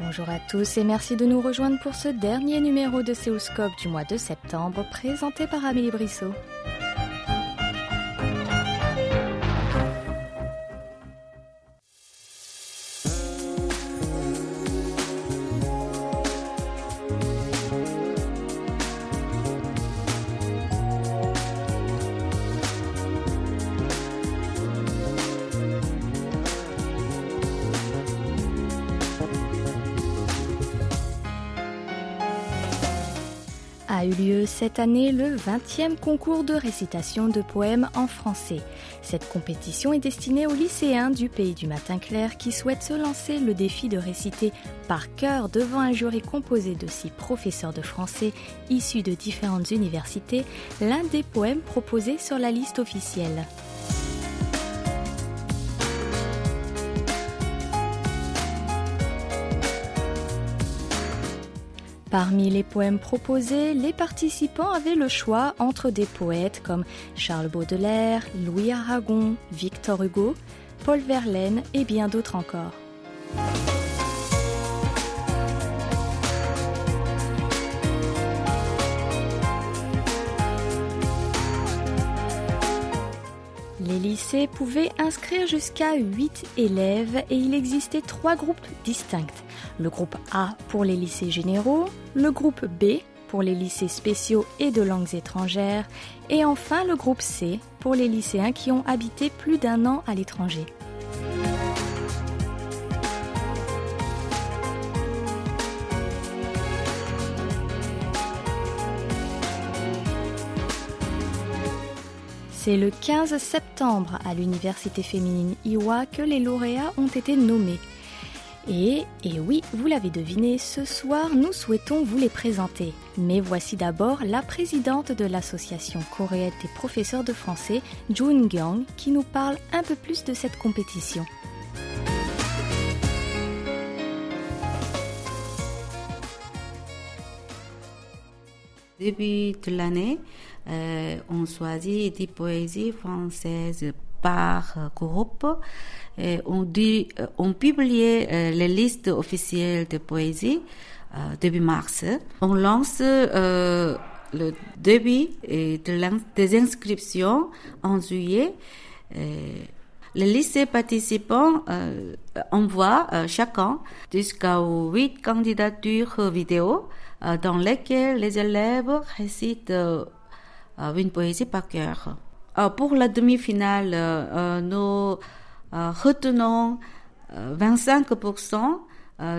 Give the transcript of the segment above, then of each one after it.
Bonjour à tous et merci de nous rejoindre pour ce dernier numéro de Séoulscope du mois de septembre présenté par Amélie Brissot. Eu lieu cette année le 20e concours de récitation de poèmes en français. Cette compétition est destinée aux lycéens du pays du matin clair qui souhaitent se lancer le défi de réciter par cœur devant un jury composé de six professeurs de français issus de différentes universités l'un des poèmes proposés sur la liste officielle. Parmi les poèmes proposés, les participants avaient le choix entre des poètes comme Charles Baudelaire, Louis Aragon, Victor Hugo, Paul Verlaine et bien d'autres encore. Les lycées pouvaient inscrire jusqu'à 8 élèves et il existait trois groupes distincts. Le groupe A pour les lycées généraux, le groupe B pour les lycées spéciaux et de langues étrangères et enfin le groupe C pour les lycéens qui ont habité plus d'un an à l'étranger. C'est le 15 septembre à l'Université féminine Iwa que les lauréats ont été nommés. Et, et oui, vous l'avez deviné, ce soir nous souhaitons vous les présenter. Mais voici d'abord la présidente de l'association coréenne des professeurs de français, Jun Gyong, qui nous parle un peu plus de cette compétition. Début de l'année, euh, on choisit des poésies françaises par groupe. Et on, dit, on publie euh, les listes officielles de poésie euh, début mars. On lance euh, le début de des inscriptions en juillet. Les lycées participants euh, envoient euh, chacun jusqu'à huit candidatures vidéo euh, dans lesquelles les élèves récitent une poésie par cœur. pour la demi-finale, nous retenons 25%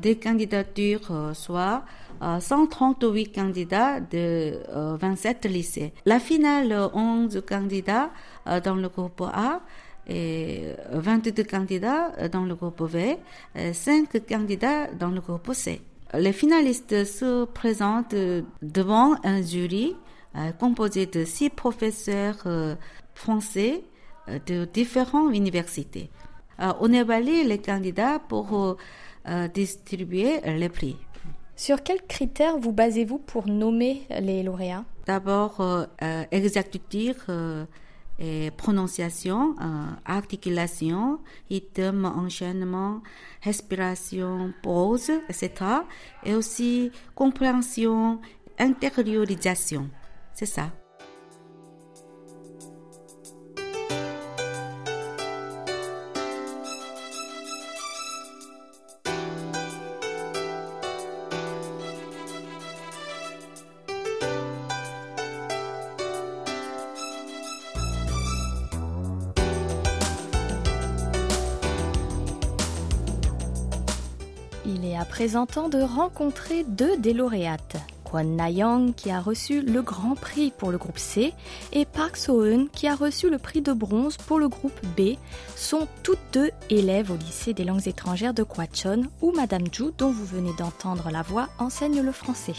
des candidatures, soit 138 candidats de 27 lycées. La finale, 11 candidats dans le groupe A et 22 candidats dans le groupe V, 5 candidats dans le groupe C. Les finalistes se présentent devant un jury composé de six professeurs français de différentes universités. On évalue les candidats pour distribuer les prix. Sur quels critères vous basez-vous pour nommer les lauréats? D'abord, euh, exactitude et prononciation, euh, articulation, rythme, enchaînement, respiration, pause, etc. Et aussi compréhension, intériorisation. C'est ça. Il est à présent temps de rencontrer deux des lauréates. Kwon Na-young qui a reçu le grand prix pour le groupe C et Park So-eun qui a reçu le prix de bronze pour le groupe B sont toutes deux élèves au lycée des langues étrangères de Kwachon où Madame Ju, dont vous venez d'entendre la voix, enseigne le français.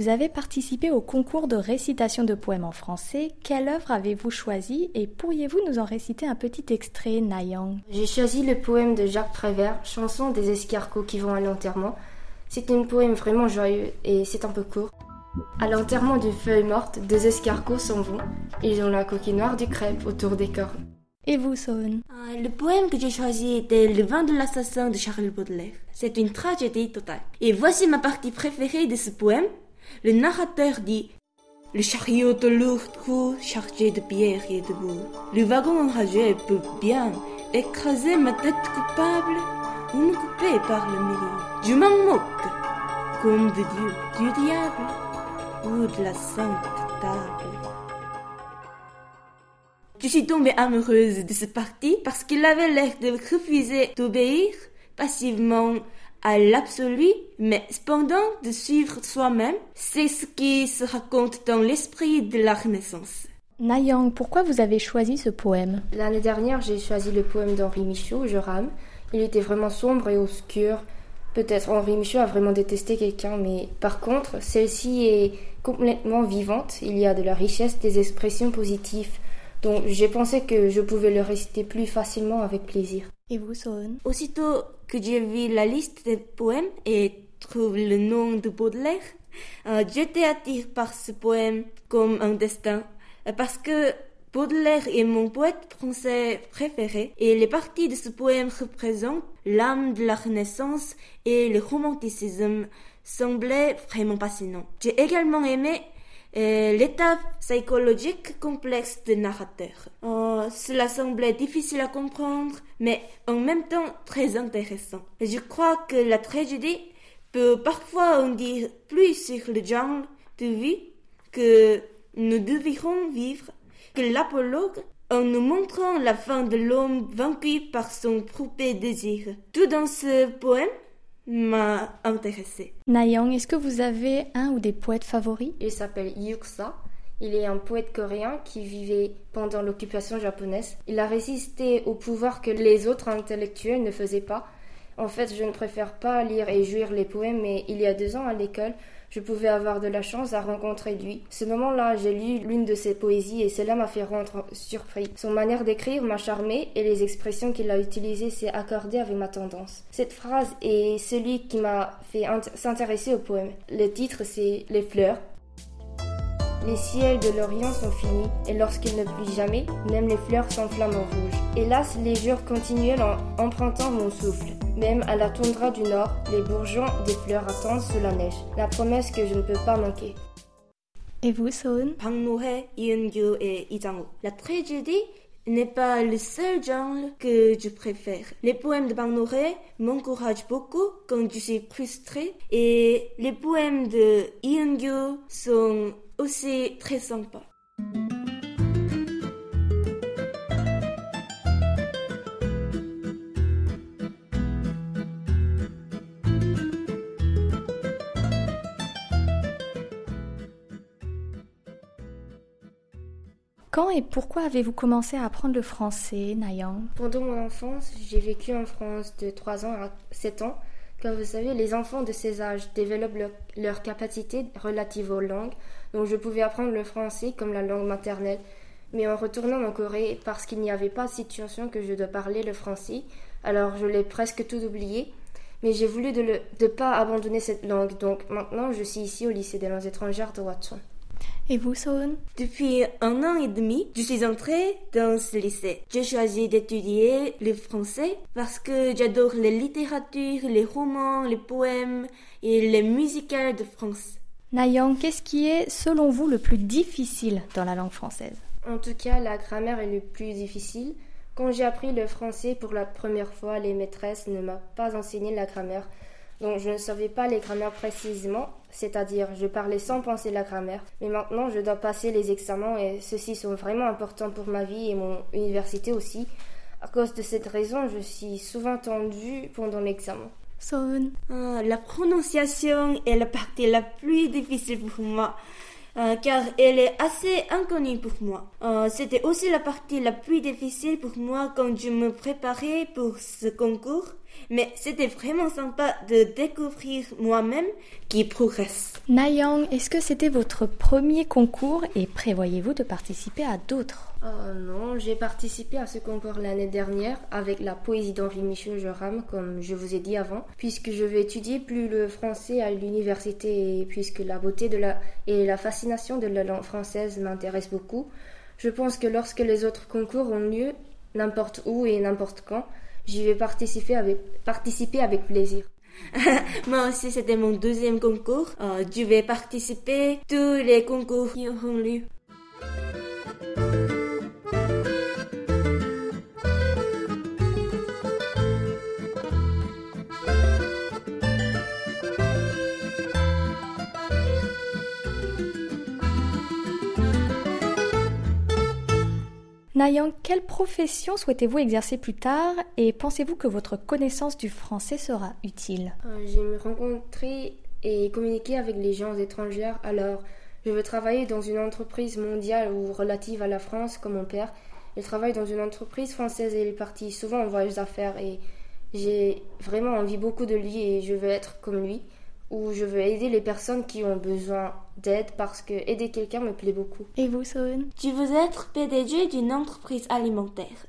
Vous avez participé au concours de récitation de poèmes en français. Quelle œuvre avez-vous choisi et pourriez-vous nous en réciter un petit extrait, Nayang? J'ai choisi le poème de Jacques Prévert, Chanson des escargots qui vont à l'enterrement. C'est un poème vraiment joyeux et c'est un peu court. À l'enterrement d'une feuille morte, deux escargots s'en vont. Ils ont la coquille noire du crêpe autour des cornes. Et vous, Son Le poème que j'ai choisi était Le vin de l'assassin de Charles Baudelaire. C'est une tragédie totale. Et voici ma partie préférée de ce poème. Le narrateur dit Le chariot de lourd trou chargé de pierres et de boue. Le wagon enragé peut bien écraser ma tête coupable ou me couper par le milieu. Je m'en moque, comme de Dieu, du diable ou de la sainte table. Je suis tombée amoureuse de ce parti parce qu'il avait l'air de refuser d'obéir passivement à l'absolu, mais cependant de suivre soi-même. C'est ce qui se raconte dans l'esprit de la Renaissance. Nayang, pourquoi vous avez choisi ce poème? L'année dernière, j'ai choisi le poème d'Henri Michaud, Je rame. Il était vraiment sombre et obscur. Peut-être Henri Michaud a vraiment détesté quelqu'un, mais par contre, celle-ci est complètement vivante. Il y a de la richesse, des expressions positives. Donc j'ai pensé que je pouvais le réciter plus facilement avec plaisir. Aussitôt que j'ai vu la liste des poèmes et trouvé le nom de Baudelaire, euh, j'étais attiré par ce poème comme un destin. Euh, parce que Baudelaire est mon poète français préféré et les parties de ce poème représentent l'âme de la Renaissance et le romanticisme semblaient vraiment passionnants. J'ai également aimé l'état psychologique complexe du narrateur. Euh, cela semblait difficile à comprendre, mais en même temps très intéressant. Je crois que la tragédie peut parfois en dire plus sur le genre de vie que nous devrions vivre que l'apologue en nous montrant la fin de l'homme vaincu par son propre désir. Tout dans ce poème m'a intéressé. Nayang, est-ce que vous avez un ou des poètes favoris? Il s'appelle Yuksa. Il est un poète coréen qui vivait pendant l'occupation japonaise. Il a résisté au pouvoir que les autres intellectuels ne faisaient pas. En fait, je ne préfère pas lire et jouir les poèmes, mais il y a deux ans à l'école, je pouvais avoir de la chance à rencontrer lui. Ce moment-là, j'ai lu l'une de ses poésies et cela m'a fait rendre surpris. Son manière d'écrire m'a charmé et les expressions qu'il a utilisées s'est accordé avec ma tendance. Cette phrase est celui qui m'a fait s'intéresser au poème. Le titre c'est Les fleurs. Les ciels de l'Orient sont finis, et lorsqu'il ne pluie jamais, même les fleurs s'enflamment en rouge. Hélas, les jours continuels en empruntant mon souffle. Même à la toundra du nord, les bourgeons des fleurs attendent sous la neige. La promesse que je ne peux pas manquer. Et vous, Sohn Noé, Yoon-gyu et Lee La tragédie n'est pas le seul genre que je préfère. Les poèmes de Bang Noé m'encouragent beaucoup quand je suis frustrée et les poèmes de Yoon-gyu sont aussi très sympa. Quand et pourquoi avez-vous commencé à apprendre le français, Nayang? Pendant mon enfance, j'ai vécu en France de 3 ans à 7 ans. Comme vous savez, les enfants de ces âges développent leur, leur capacité relative aux langues, donc je pouvais apprendre le français comme la langue maternelle. Mais en retournant en Corée, parce qu'il n'y avait pas de situation que je dois parler le français, alors je l'ai presque tout oublié. Mais j'ai voulu de ne pas abandonner cette langue, donc maintenant je suis ici au lycée des langues étrangères de Watson. Et vous, Sohn? Depuis un an et demi, je suis entrée dans ce lycée. J'ai choisi d'étudier le français parce que j'adore la littérature, les romans, les poèmes et les musicales de France. Nayang, qu'est-ce qui est, selon vous, le plus difficile dans la langue française? En tout cas, la grammaire est le plus difficile. Quand j'ai appris le français pour la première fois, les maîtresses ne m'ont pas enseigné la grammaire. Donc je ne savais pas les grammaires précisément, c'est-à-dire je parlais sans penser la grammaire. Mais maintenant, je dois passer les examens et ceux-ci sont vraiment importants pour ma vie et mon université aussi. À cause de cette raison, je suis souvent tendue pendant l'examen. Ah, la prononciation est la partie la plus difficile pour moi. Euh, car elle est assez inconnue pour moi. Euh, c'était aussi la partie la plus difficile pour moi quand je me préparais pour ce concours. Mais c'était vraiment sympa de découvrir moi-même qui progresse. Nayang, est-ce que c'était votre premier concours et prévoyez-vous de participer à d'autres? Oh non, j'ai participé à ce concours l'année dernière avec la poésie d'Henri Michel Joram, comme je vous ai dit avant, puisque je vais étudier plus le français à l'université et puisque la beauté de la et la fascination de la langue française m'intéressent beaucoup. Je pense que lorsque les autres concours ont lieu, n'importe où et n'importe quand, j'y vais participer avec, plaisir. Moi aussi, c'était mon deuxième concours. Euh, je vais participer tous les concours qui auront lieu. Nayang, quelle profession souhaitez-vous exercer plus tard et pensez-vous que votre connaissance du français sera utile? Euh, J'aime rencontrer et communiquer avec les gens étrangers, alors je veux travailler dans une entreprise mondiale ou relative à la France comme mon père. Il travaille dans une entreprise française et il est parti souvent en voyage d'affaires et j'ai vraiment envie beaucoup de lui et je veux être comme lui ou je veux aider les personnes qui ont besoin d'aide parce que aider quelqu'un me plaît beaucoup. Et vous, Sohn? Je veux être PDG d'une entreprise alimentaire.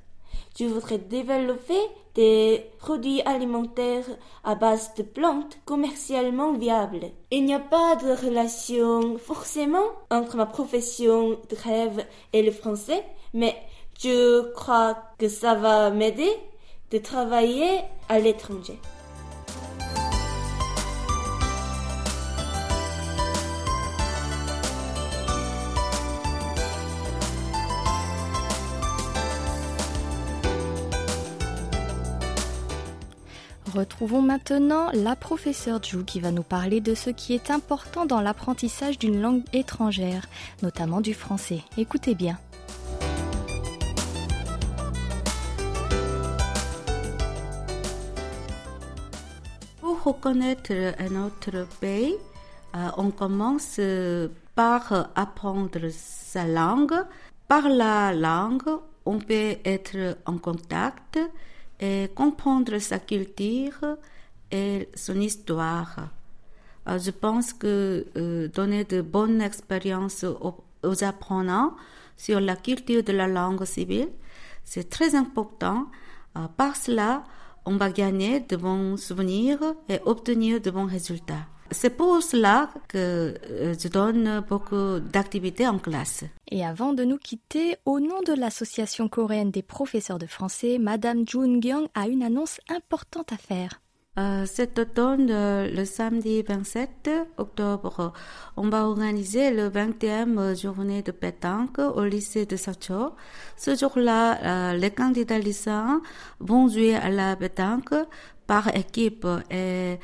Je voudrais développer des produits alimentaires à base de plantes commercialement viables. Il n'y a pas de relation forcément entre ma profession de rêve et le français, mais je crois que ça va m'aider de travailler à l'étranger. Retrouvons maintenant la professeure Ju qui va nous parler de ce qui est important dans l'apprentissage d'une langue étrangère, notamment du français. Écoutez bien. Pour reconnaître un autre pays, euh, on commence euh, par apprendre sa langue. Par la langue, on peut être en contact et comprendre sa culture et son histoire. Euh, Je pense que euh, donner de bonnes expériences aux, apprenants sur la culture de la langue civile, c'est très important. Euh, Par cela, on va gagner de bons souvenirs et obtenir de bons résultats. C'est pour cela que euh, je donne beaucoup d'activités en classe. Et avant de nous quitter, au nom de l'Association coréenne des professeurs de français, Madame Jun Gyung a une annonce importante à faire. Euh, cet automne, euh, le samedi 27 octobre, on va organiser le 20e journée de pétanque au lycée de Sacho. Ce jour-là, euh, les candidats lycéens vont jouer à la pétanque par équipe et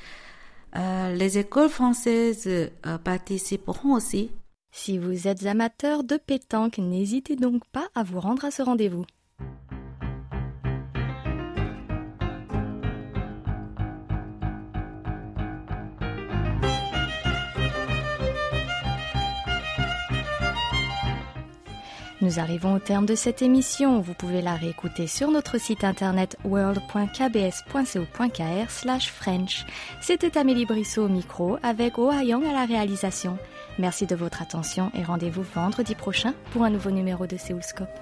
euh, les écoles françaises euh, participeront aussi. Si vous êtes amateur de pétanque, n'hésitez donc pas à vous rendre à ce rendez-vous. Nous arrivons au terme de cette émission. Vous pouvez la réécouter sur notre site internet world.kbs.co.kr slash French. C'était Amélie Brissot au micro avec Oh Young à la réalisation. Merci de votre attention et rendez-vous vendredi prochain pour un nouveau numéro de Séoulscope.